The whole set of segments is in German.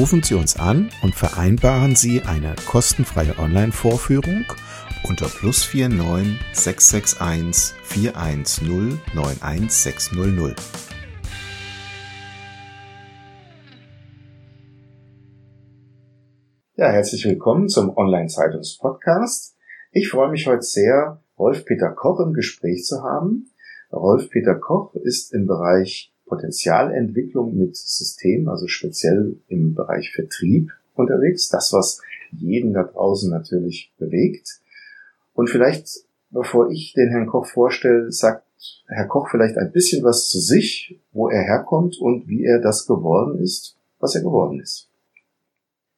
Rufen Sie uns an und vereinbaren Sie eine kostenfreie Online-Vorführung unter plus 49 661 410 91600. Ja, herzlich willkommen zum Online-Zeitungs-Podcast. Ich freue mich heute sehr, Rolf-Peter Koch im Gespräch zu haben. Rolf-Peter Koch ist im Bereich Potenzialentwicklung mit System, also speziell im Bereich Vertrieb unterwegs. Das, was jeden da draußen natürlich bewegt. Und vielleicht, bevor ich den Herrn Koch vorstelle, sagt Herr Koch vielleicht ein bisschen was zu sich, wo er herkommt und wie er das geworden ist, was er geworden ist.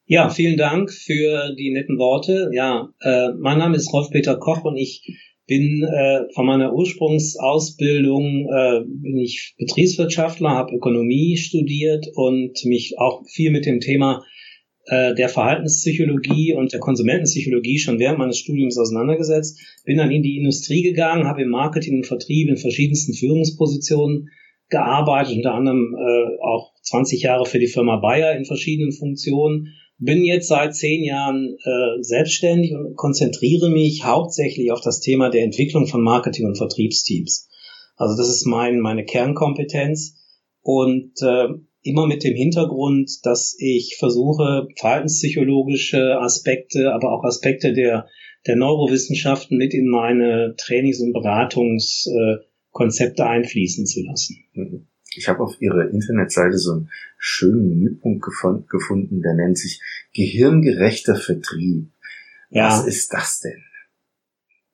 Ja, vielen Dank für die netten Worte. Ja, äh, mein Name ist Rolf-Peter Koch und ich bin äh, von meiner Ursprungsausbildung äh, bin ich Betriebswirtschaftler, habe Ökonomie studiert und mich auch viel mit dem Thema äh, der Verhaltenspsychologie und der Konsumentenpsychologie schon während meines Studiums auseinandergesetzt. Bin dann in die Industrie gegangen, habe im Marketing und Vertrieb in verschiedensten Führungspositionen gearbeitet, unter anderem äh, auch 20 Jahre für die Firma Bayer in verschiedenen Funktionen bin jetzt seit zehn Jahren äh, selbstständig und konzentriere mich hauptsächlich auf das Thema der Entwicklung von Marketing- und Vertriebsteams. Also das ist mein, meine Kernkompetenz und äh, immer mit dem Hintergrund, dass ich versuche, verhaltenspsychologische Aspekte, aber auch Aspekte der, der Neurowissenschaften mit in meine Trainings- und Beratungskonzepte äh, einfließen zu lassen. Mhm. Ich habe auf Ihrer Internetseite so einen schönen Menüpunkt gefunden, der nennt sich Gehirngerechter Vertrieb. Ja. Was ist das denn?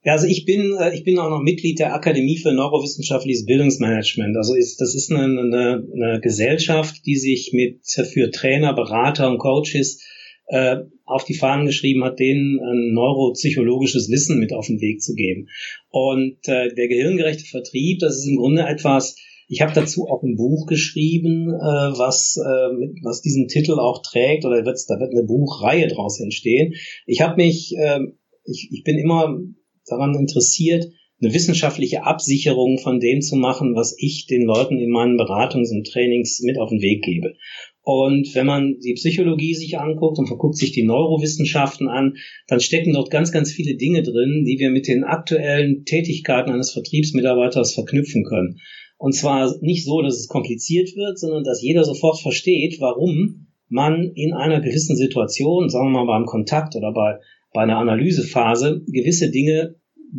Ja, also ich bin, äh, ich bin auch noch Mitglied der Akademie für Neurowissenschaftliches Bildungsmanagement. Also ist, das ist eine, eine, eine Gesellschaft, die sich mit für Trainer, Berater und Coaches äh, auf die Fahnen geschrieben hat, denen ein neuropsychologisches Wissen mit auf den Weg zu geben. Und äh, der gehirngerechte Vertrieb, das ist im Grunde etwas, ich habe dazu auch ein Buch geschrieben, äh, was, äh, was diesen Titel auch trägt, oder wird's, da wird eine Buchreihe draus entstehen. Ich habe mich, äh, ich, ich bin immer daran interessiert, eine wissenschaftliche Absicherung von dem zu machen, was ich den Leuten in meinen Beratungs- und Trainings mit auf den Weg gebe. Und wenn man die Psychologie sich anguckt und verguckt sich die Neurowissenschaften an, dann stecken dort ganz, ganz viele Dinge drin, die wir mit den aktuellen Tätigkeiten eines Vertriebsmitarbeiters verknüpfen können. Und zwar nicht so, dass es kompliziert wird, sondern dass jeder sofort versteht, warum man in einer gewissen Situation, sagen wir mal beim Kontakt oder bei, bei einer Analysephase, gewisse Dinge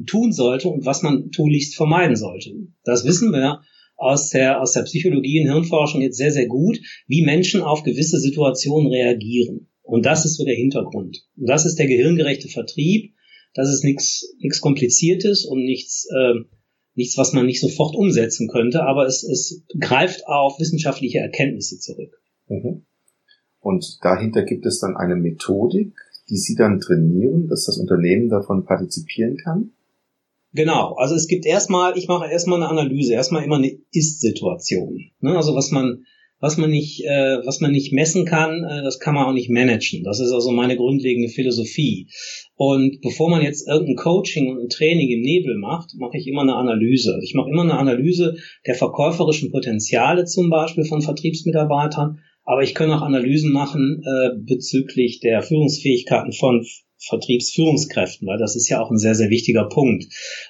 tun sollte und was man tunlichst vermeiden sollte. Das wissen wir aus der, aus der Psychologie und Hirnforschung jetzt sehr, sehr gut, wie Menschen auf gewisse Situationen reagieren. Und das ist so der Hintergrund. Und das ist der gehirngerechte Vertrieb. Das ist nichts Kompliziertes und nichts äh, nichts, was man nicht sofort umsetzen könnte, aber es, es greift auf wissenschaftliche Erkenntnisse zurück. Mhm. Und dahinter gibt es dann eine Methodik, die Sie dann trainieren, dass das Unternehmen davon partizipieren kann? Genau, also es gibt erstmal, ich mache erstmal eine Analyse, erstmal immer eine Ist-Situation. Ne? Also was man, was man nicht, äh, was man nicht messen kann, äh, das kann man auch nicht managen. Das ist also meine grundlegende Philosophie. Und bevor man jetzt irgendein Coaching und ein Training im Nebel macht, mache ich immer eine Analyse. Ich mache immer eine Analyse der verkäuferischen Potenziale zum Beispiel von Vertriebsmitarbeitern, aber ich kann auch Analysen machen äh, bezüglich der Führungsfähigkeiten von Vertriebsführungskräften, weil das ist ja auch ein sehr, sehr wichtiger Punkt.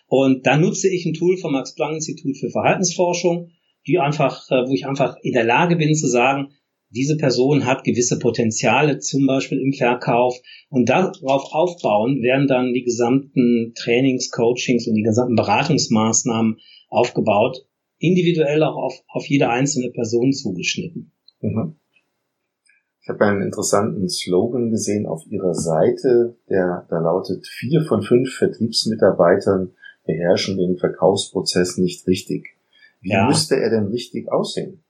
Und da nutze ich ein Tool vom Max Planck Institut für Verhaltensforschung, die einfach, äh, wo ich einfach in der Lage bin zu sagen, diese Person hat gewisse Potenziale, zum Beispiel im Verkauf. Und darauf aufbauen werden dann die gesamten Trainings, Coachings und die gesamten Beratungsmaßnahmen aufgebaut, individuell auch auf, auf jede einzelne Person zugeschnitten. Mhm. Ich habe einen interessanten Slogan gesehen auf Ihrer Seite, der da lautet, vier von fünf Vertriebsmitarbeitern beherrschen den Verkaufsprozess nicht richtig. Wie ja. müsste er denn richtig aussehen?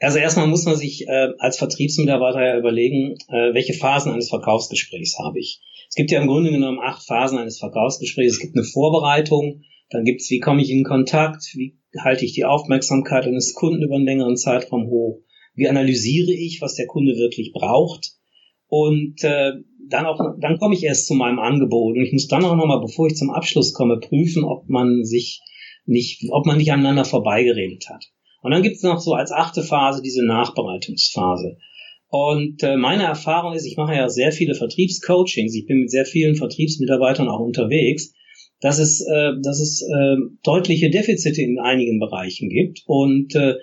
Also erstmal muss man sich äh, als Vertriebsmitarbeiter ja überlegen, äh, welche Phasen eines Verkaufsgesprächs habe ich. Es gibt ja im Grunde genommen acht Phasen eines Verkaufsgesprächs. Es gibt eine Vorbereitung, dann gibt's, wie komme ich in Kontakt, wie halte ich die Aufmerksamkeit eines Kunden über einen längeren Zeitraum hoch, wie analysiere ich, was der Kunde wirklich braucht und äh, dann auch, dann komme ich erst zu meinem Angebot und ich muss dann auch nochmal, bevor ich zum Abschluss komme, prüfen, ob man sich nicht, ob man nicht aneinander vorbeigeredet hat. Und dann gibt's noch so als achte Phase diese Nachbereitungsphase. Und äh, meine Erfahrung ist, ich mache ja sehr viele Vertriebscoachings, ich bin mit sehr vielen Vertriebsmitarbeitern auch unterwegs, dass es, äh, dass es äh, deutliche Defizite in einigen Bereichen gibt. Und äh,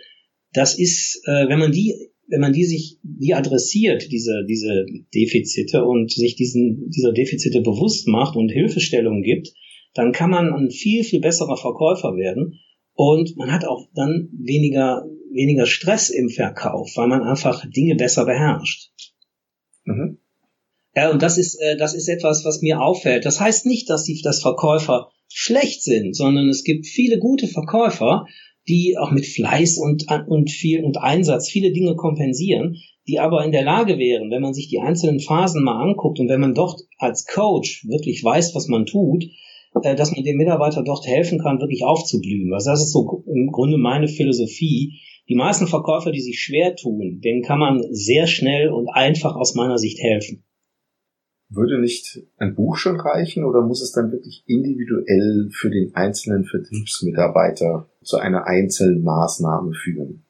das ist, äh, wenn man die, wenn man die sich, die adressiert, diese, diese Defizite und sich diesen, dieser Defizite bewusst macht und Hilfestellungen gibt, dann kann man ein viel, viel besserer Verkäufer werden und man hat auch dann weniger, weniger Stress im Verkauf, weil man einfach Dinge besser beherrscht. Mhm. Ja, und das ist, äh, das ist etwas, was mir auffällt. Das heißt nicht, dass die, dass Verkäufer schlecht sind, sondern es gibt viele gute Verkäufer, die auch mit Fleiß und, und viel und Einsatz viele Dinge kompensieren, die aber in der Lage wären, wenn man sich die einzelnen Phasen mal anguckt und wenn man dort als Coach wirklich weiß, was man tut, äh, dass man dem Mitarbeiter dort helfen kann, wirklich aufzublühen. Also das ist so im Grunde meine Philosophie. Die meisten Verkäufer, die sich schwer tun, denen kann man sehr schnell und einfach aus meiner Sicht helfen. Würde nicht ein Buch schon reichen oder muss es dann wirklich individuell für den einzelnen Vertriebsmitarbeiter zu einer einzelnen Maßnahme führen?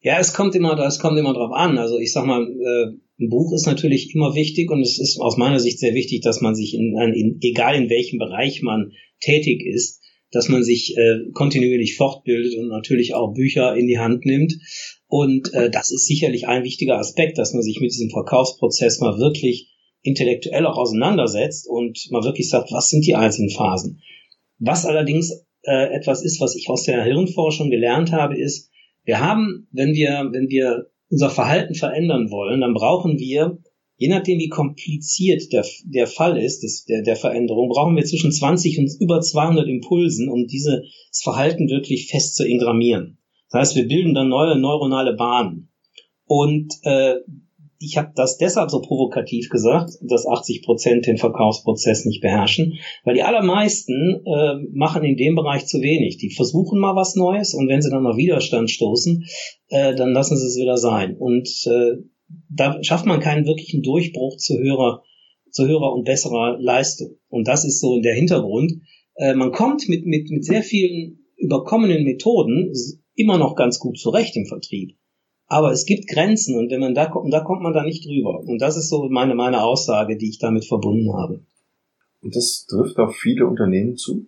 Ja, es kommt immer, es kommt immer drauf an. Also ich sag mal, äh, ein Buch ist natürlich immer wichtig und es ist aus meiner Sicht sehr wichtig, dass man sich in, in egal in welchem Bereich man tätig ist, dass man sich äh, kontinuierlich fortbildet und natürlich auch Bücher in die Hand nimmt. Und äh, das ist sicherlich ein wichtiger Aspekt, dass man sich mit diesem Verkaufsprozess mal wirklich intellektuell auch auseinandersetzt und mal wirklich sagt, was sind die einzelnen Phasen. Was allerdings äh, etwas ist, was ich aus der Hirnforschung gelernt habe, ist, wir haben, wenn wir, wenn wir unser Verhalten verändern wollen, dann brauchen wir, je nachdem wie kompliziert der, der Fall ist, des, der, der Veränderung, brauchen wir zwischen 20 und über 200 Impulsen, um dieses Verhalten wirklich fest zu ingrammieren. Das heißt, wir bilden dann neue neuronale Bahnen. Und äh, ich habe das deshalb so provokativ gesagt, dass 80 Prozent den Verkaufsprozess nicht beherrschen, weil die allermeisten äh, machen in dem Bereich zu wenig. Die versuchen mal was Neues und wenn sie dann auf Widerstand stoßen, äh, dann lassen sie es wieder sein. Und äh, da schafft man keinen wirklichen Durchbruch zu höherer, zu höherer und besserer Leistung. Und das ist so der Hintergrund. Äh, man kommt mit, mit, mit sehr vielen überkommenen Methoden immer noch ganz gut zurecht im Vertrieb. Aber es gibt Grenzen und wenn man da kommt, da kommt man da nicht drüber. Und das ist so meine, meine Aussage, die ich damit verbunden habe. Und das trifft auf viele Unternehmen zu?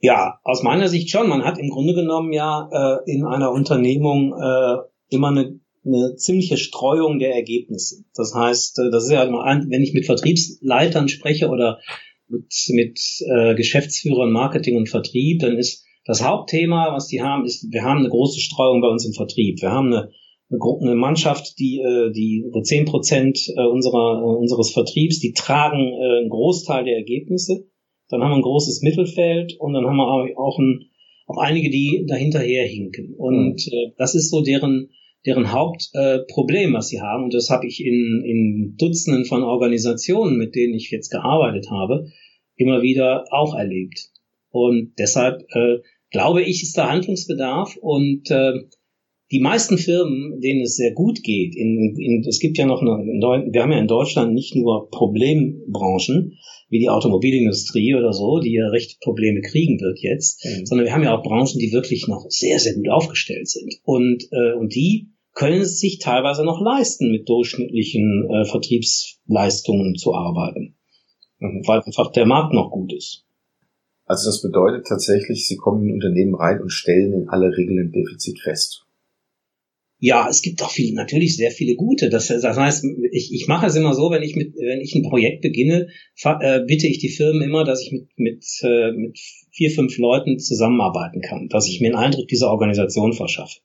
Ja, aus meiner Sicht schon. Man hat im Grunde genommen ja äh, in einer Unternehmung äh, immer eine, eine ziemliche Streuung der Ergebnisse. Das heißt, äh, das ist ja immer ein, wenn ich mit Vertriebsleitern spreche oder mit, mit äh, Geschäftsführern Marketing und Vertrieb, dann ist das Hauptthema, was die haben, ist, wir haben eine große Streuung bei uns im Vertrieb. Wir haben eine, eine Mannschaft, die, äh, die über zehn Prozent äh, unserer, äh, unseres Vertriebs, die tragen einen Großteil der Ergebnisse. Dann haben wir ein großes Mittelfeld und dann haben wir auch, ein, auch einige, die dahinterher hinken. Und mhm. das ist so deren, deren Hauptproblem, was sie haben. Und das habe ich in, in Dutzenden von Organisationen, mit denen ich jetzt gearbeitet habe, immer wieder auch erlebt. Und deshalb äh, glaube ich, ist da Handlungsbedarf und äh, die meisten Firmen, denen es sehr gut geht, in, in, es gibt ja noch eine, wir haben ja in Deutschland nicht nur Problembranchen wie die Automobilindustrie oder so, die ja recht Probleme kriegen wird jetzt, mhm. sondern wir haben ja auch Branchen, die wirklich noch sehr, sehr gut aufgestellt sind. Und, äh, und die können es sich teilweise noch leisten, mit durchschnittlichen äh, Vertriebsleistungen zu arbeiten, mhm. weil einfach der Markt noch gut ist. Also das bedeutet tatsächlich, Sie kommen in Unternehmen rein und stellen in aller Regel ein Defizit fest. Ja, es gibt auch viele, natürlich sehr viele gute. Das, das heißt, ich, ich mache es immer so, wenn ich mit, wenn ich ein Projekt beginne, äh, bitte ich die Firmen immer, dass ich mit, mit, äh, mit vier, fünf Leuten zusammenarbeiten kann, dass ich mir einen Eindruck dieser Organisation verschaffe.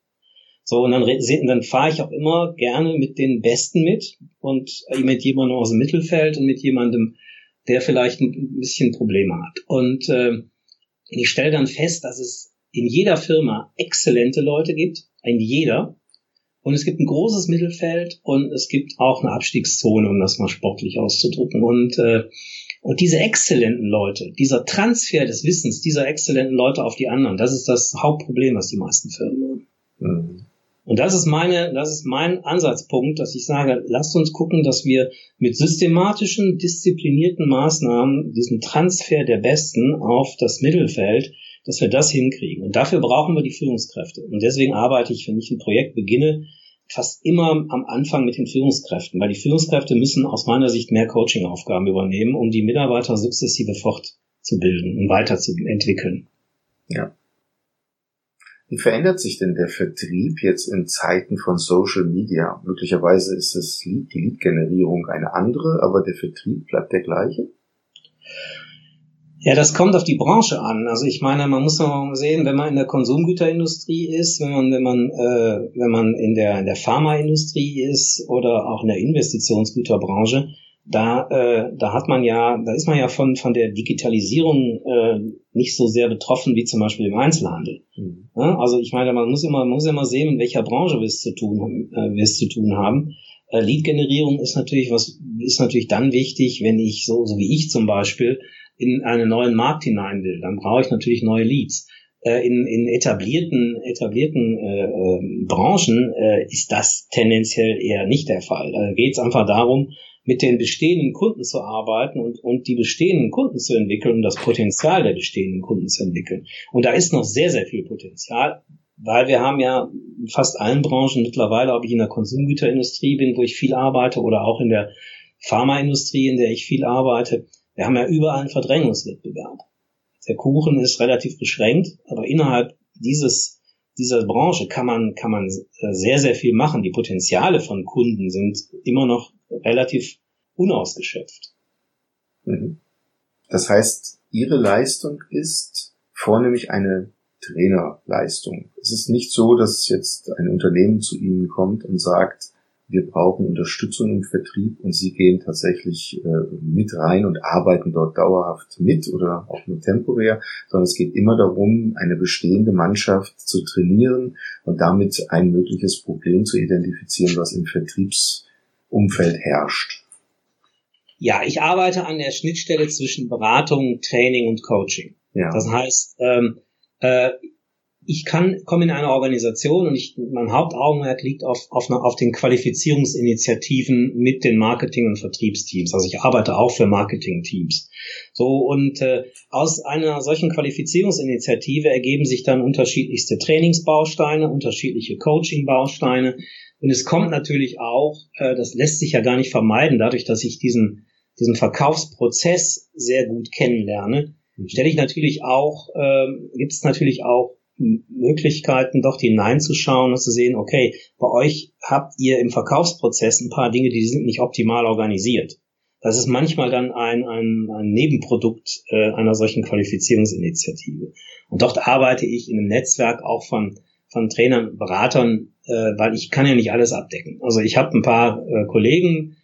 So, und dann, dann fahre ich auch immer gerne mit den Besten mit und äh, mit jemandem aus dem Mittelfeld und mit jemandem, der vielleicht ein bisschen Probleme hat. Und äh, ich stelle dann fest, dass es in jeder Firma exzellente Leute gibt, in jeder, und es gibt ein großes Mittelfeld und es gibt auch eine Abstiegszone, um das mal sportlich auszudrücken. Und, äh, und diese exzellenten Leute, dieser Transfer des Wissens dieser exzellenten Leute auf die anderen, das ist das Hauptproblem, was die meisten Firmen haben. Mhm. Und das ist meine, das ist mein Ansatzpunkt, dass ich sage, lasst uns gucken, dass wir mit systematischen, disziplinierten Maßnahmen diesen Transfer der Besten auf das Mittelfeld dass wir das hinkriegen. Und dafür brauchen wir die Führungskräfte. Und deswegen arbeite ich, wenn ich ein Projekt beginne, fast immer am Anfang mit den Führungskräften, weil die Führungskräfte müssen aus meiner Sicht mehr Coaching-Aufgaben übernehmen, um die Mitarbeiter sukzessive fortzubilden und weiterzuentwickeln. Ja. Wie verändert sich denn der Vertrieb jetzt in Zeiten von Social Media? Möglicherweise ist es die Lead-Generierung eine andere, aber der Vertrieb bleibt der gleiche? Ja, das kommt auf die Branche an. Also ich meine, man muss mal sehen, wenn man in der Konsumgüterindustrie ist, wenn man, wenn man, äh, wenn man in der, in der Pharmaindustrie ist oder auch in der Investitionsgüterbranche, da, äh, da hat man ja, da ist man ja von, von der Digitalisierung äh, nicht so sehr betroffen wie zum Beispiel im Einzelhandel. Mhm. Ja, also ich meine, man muss immer, man muss immer sehen, in welcher Branche wir es zu tun, äh, wir es zu tun haben. Äh, Lead-Generierung ist natürlich was, ist natürlich dann wichtig, wenn ich so, so wie ich zum Beispiel in einen neuen Markt hinein will, dann brauche ich natürlich neue Leads. Äh, in, in etablierten, etablierten äh, äh, Branchen äh, ist das tendenziell eher nicht der Fall. Da geht es einfach darum, mit den bestehenden Kunden zu arbeiten und, und die bestehenden Kunden zu entwickeln und das Potenzial der bestehenden Kunden zu entwickeln. Und da ist noch sehr, sehr viel Potenzial, weil wir haben ja in fast allen Branchen mittlerweile, ob ich in der Konsumgüterindustrie bin, wo ich viel arbeite, oder auch in der Pharmaindustrie, in der ich viel arbeite, wir haben ja überall einen Verdrängungswettbewerb. Der Kuchen ist relativ beschränkt, aber innerhalb dieses, dieser Branche kann man, kann man sehr, sehr viel machen. Die Potenziale von Kunden sind immer noch relativ unausgeschöpft. Mhm. Das heißt, Ihre Leistung ist vornehmlich eine Trainerleistung. Es ist nicht so, dass jetzt ein Unternehmen zu Ihnen kommt und sagt, wir brauchen Unterstützung im Vertrieb und sie gehen tatsächlich äh, mit rein und arbeiten dort dauerhaft mit oder auch nur temporär, sondern es geht immer darum, eine bestehende Mannschaft zu trainieren und damit ein mögliches Problem zu identifizieren, was im Vertriebsumfeld herrscht. Ja, ich arbeite an der Schnittstelle zwischen Beratung, Training und Coaching. Ja. Das heißt, ähm, äh, ich kann, komme in eine Organisation und ich, mein Hauptaugenmerk liegt auf, auf, auf den Qualifizierungsinitiativen mit den Marketing- und Vertriebsteams. Also ich arbeite auch für Marketing-Teams. So, und äh, aus einer solchen Qualifizierungsinitiative ergeben sich dann unterschiedlichste Trainingsbausteine, unterschiedliche Coaching-Bausteine. Und es kommt natürlich auch, äh, das lässt sich ja gar nicht vermeiden, dadurch, dass ich diesen, diesen Verkaufsprozess sehr gut kennenlerne, mhm. stelle ich natürlich auch, äh, gibt es natürlich auch Möglichkeiten, dort hineinzuschauen und zu sehen, okay, bei euch habt ihr im Verkaufsprozess ein paar Dinge, die sind nicht optimal organisiert. Das ist manchmal dann ein, ein, ein Nebenprodukt äh, einer solchen Qualifizierungsinitiative. Und dort arbeite ich in einem Netzwerk auch von, von Trainern, Beratern, äh, weil ich kann ja nicht alles abdecken. Also ich habe ein paar äh, Kollegen,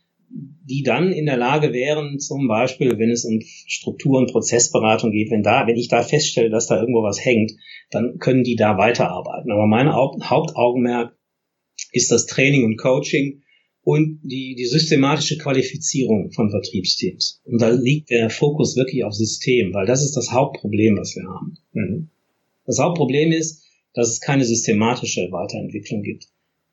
die dann in der Lage wären, zum Beispiel, wenn es um Struktur- und Prozessberatung geht, wenn da, wenn ich da feststelle, dass da irgendwo was hängt, dann können die da weiterarbeiten. Aber mein Hauptaugenmerk ist das Training und Coaching und die, die systematische Qualifizierung von Vertriebsteams. Und da liegt der Fokus wirklich auf System, weil das ist das Hauptproblem, was wir haben. Mhm. Das Hauptproblem ist, dass es keine systematische Weiterentwicklung gibt.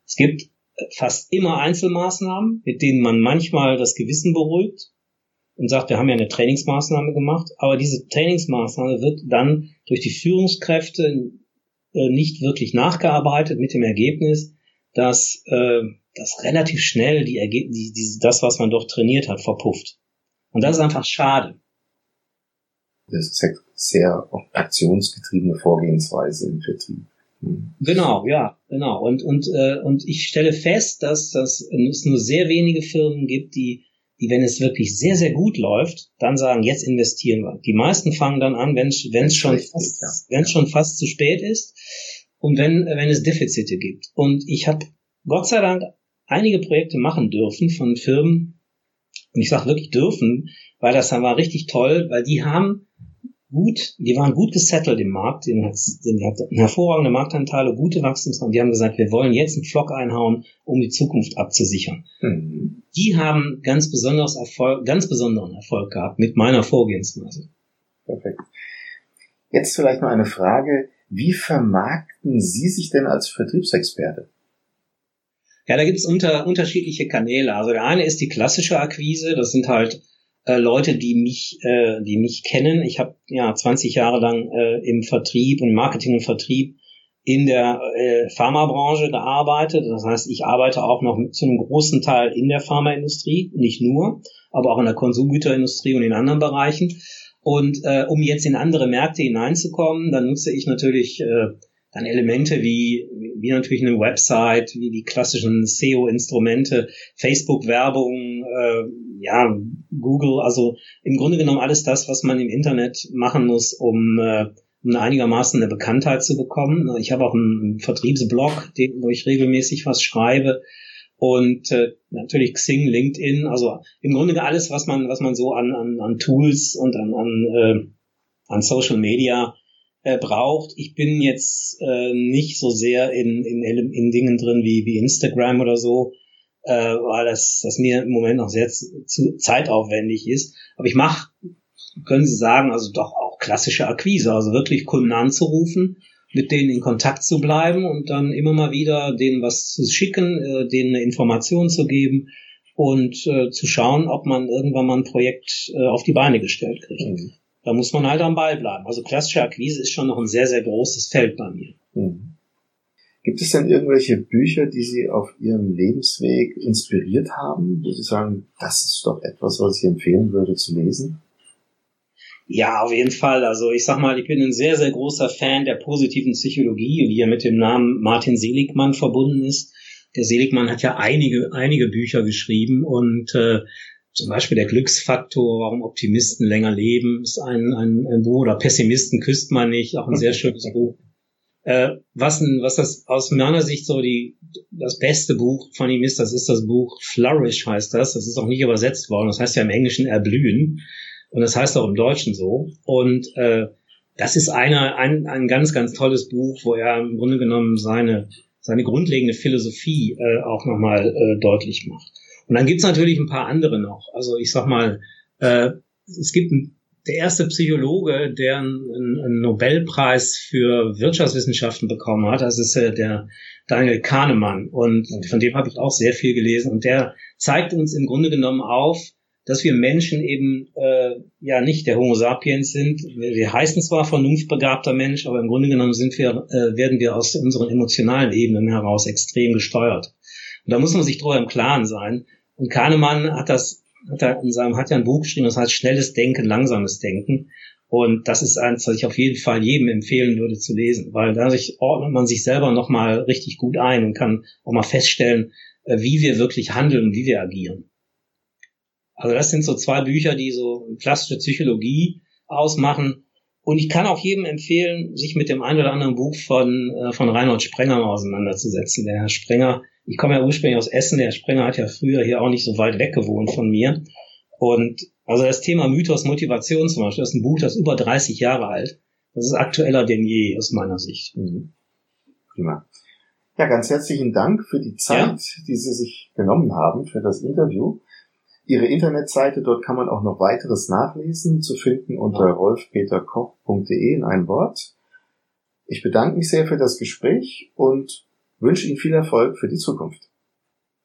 Es gibt fast immer Einzelmaßnahmen, mit denen man manchmal das Gewissen beruhigt und sagt, wir haben ja eine Trainingsmaßnahme gemacht, aber diese Trainingsmaßnahme wird dann durch die Führungskräfte äh, nicht wirklich nachgearbeitet mit dem Ergebnis, dass, äh, dass relativ schnell die Erge die, die, das, was man doch trainiert hat, verpufft. Und das ist einfach schade. Das ist sehr aktionsgetriebene Vorgehensweise im Vertrieb. Genau, ja, genau. Und und äh, und ich stelle fest, dass, dass es nur sehr wenige Firmen gibt, die die, wenn es wirklich sehr, sehr gut läuft, dann sagen, jetzt investieren wir. Die meisten fangen dann an, wenn es schon, fast, ja. wenn es schon fast zu spät ist und wenn, wenn es Defizite gibt. Und ich habe Gott sei Dank einige Projekte machen dürfen von Firmen, und ich sage wirklich dürfen, weil das dann war richtig toll, weil die haben gut, die waren gut gesettelt im Markt, die, hatten hervorragende Marktanteile, gute Wachstumsraten. Die haben gesagt, wir wollen jetzt einen Flock einhauen, um die Zukunft abzusichern. Mhm. Die haben ganz besonders Erfolg, ganz besonderen Erfolg gehabt mit meiner Vorgehensweise. Perfekt. Jetzt vielleicht noch eine Frage. Wie vermarkten Sie sich denn als Vertriebsexperte? Ja, da gibt es unter, unterschiedliche Kanäle. Also der eine ist die klassische Akquise. Das sind halt äh, Leute, die mich, äh, die mich kennen. Ich habe ja 20 Jahre lang äh, im Vertrieb und Marketing und Vertrieb in der äh, Pharmabranche gearbeitet. Das heißt, ich arbeite auch noch zu einem großen Teil in der Pharmaindustrie, nicht nur, aber auch in der Konsumgüterindustrie und in anderen Bereichen. Und äh, um jetzt in andere Märkte hineinzukommen, dann nutze ich natürlich äh, dann Elemente wie, wie natürlich eine Website, wie die klassischen SEO-Instrumente, Facebook-Werbung, äh, ja, Google, also im Grunde genommen alles das, was man im Internet machen muss, um, äh, um einigermaßen eine Bekanntheit zu bekommen. Ich habe auch einen Vertriebsblog, den, wo ich regelmäßig was schreibe. Und äh, natürlich Xing, LinkedIn, also im Grunde alles, was man, was man so an, an, an Tools und an, an, äh, an Social Media äh, braucht. Ich bin jetzt äh, nicht so sehr in, in, in Dingen drin wie, wie Instagram oder so, äh, weil das, das mir im Moment noch sehr zu, zu zeitaufwendig ist. Aber ich mache, können Sie sagen, also doch auch klassische Akquise, also wirklich Kunden anzurufen, mit denen in Kontakt zu bleiben und dann immer mal wieder denen was zu schicken, äh, denen eine Information zu geben und äh, zu schauen, ob man irgendwann mal ein Projekt äh, auf die Beine gestellt kriegt. Mhm. Da muss man halt am Ball bleiben. Also klassische Akquise ist schon noch ein sehr, sehr großes Feld bei mir. Mhm. Gibt es denn irgendwelche Bücher, die Sie auf Ihrem Lebensweg inspiriert haben, wo Sie sagen, das ist doch etwas, was ich empfehlen würde zu lesen? Ja, auf jeden Fall. Also ich sag mal, ich bin ein sehr, sehr großer Fan der positiven Psychologie, die ja mit dem Namen Martin Seligmann verbunden ist. Der Seligmann hat ja einige, einige Bücher geschrieben und äh, zum Beispiel der Glücksfaktor, warum Optimisten länger leben, ist ein, ein, ein Buch, oder Pessimisten küsst man nicht, auch ein sehr schönes Buch. Äh, was, ein, was das aus meiner Sicht so die, das beste Buch von ihm ist, das ist das Buch Flourish heißt das. Das ist auch nicht übersetzt worden. Das heißt ja im Englischen erblühen. Und das heißt auch im Deutschen so. Und äh, das ist eine, ein, ein ganz, ganz tolles Buch, wo er im Grunde genommen seine, seine grundlegende Philosophie äh, auch nochmal äh, deutlich macht. Und dann gibt's natürlich ein paar andere noch. Also ich sag mal, äh, es gibt ein, der erste Psychologe, der einen, einen, Nobelpreis für Wirtschaftswissenschaften bekommen hat, das ist äh, der Daniel Kahnemann. Und von dem habe ich auch sehr viel gelesen. Und der zeigt uns im Grunde genommen auf, dass wir Menschen eben äh, ja nicht der Homo sapiens sind. Wir, wir heißen zwar vernunftbegabter Mensch, aber im Grunde genommen sind wir, äh, werden wir aus unseren emotionalen Ebenen heraus extrem gesteuert. Und da muss man sich drüber im Klaren sein, und Kahnemann hat das, hat er in seinem, hat ja ein Buch geschrieben, das heißt schnelles Denken, langsames Denken. Und das ist eins, was ich auf jeden Fall jedem empfehlen würde zu lesen, weil dadurch ordnet man sich selber nochmal richtig gut ein und kann auch mal feststellen, äh, wie wir wirklich handeln wie wir agieren. Also das sind so zwei Bücher, die so klassische Psychologie ausmachen. Und ich kann auch jedem empfehlen, sich mit dem ein oder anderen Buch von, äh, von Reinhold Sprenger auseinanderzusetzen. Der Herr Sprenger ich komme ja ursprünglich aus Essen, der Sprenger hat ja früher hier auch nicht so weit weg gewohnt von mir. Und also das Thema Mythos Motivation zum Beispiel, das ist ein Buch, das ist über 30 Jahre alt. Das ist aktueller denn je aus meiner Sicht. Mhm. Prima. Ja, ganz herzlichen Dank für die Zeit, ja. die Sie sich genommen haben für das Interview. Ihre Internetseite, dort kann man auch noch weiteres nachlesen, zu finden unter ja. rolfpeterkoch.de in ein Wort. Ich bedanke mich sehr für das Gespräch und wünsche Ihnen viel Erfolg für die Zukunft.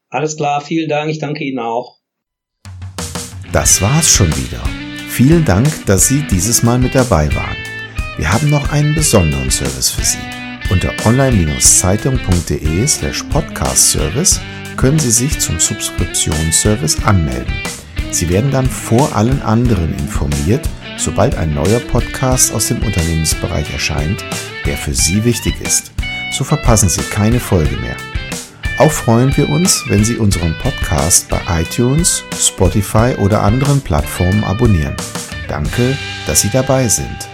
Alles klar, vielen Dank, ich danke Ihnen auch. Das war's schon wieder. Vielen Dank, dass Sie dieses Mal mit dabei waren. Wir haben noch einen besonderen Service für Sie. Unter online-zeitung.de slash podcast-service können Sie sich zum Subskriptionsservice anmelden. Sie werden dann vor allen anderen informiert, sobald ein neuer Podcast aus dem Unternehmensbereich erscheint, der für Sie wichtig ist. So verpassen Sie keine Folge mehr. Auch freuen wir uns, wenn Sie unseren Podcast bei iTunes, Spotify oder anderen Plattformen abonnieren. Danke, dass Sie dabei sind.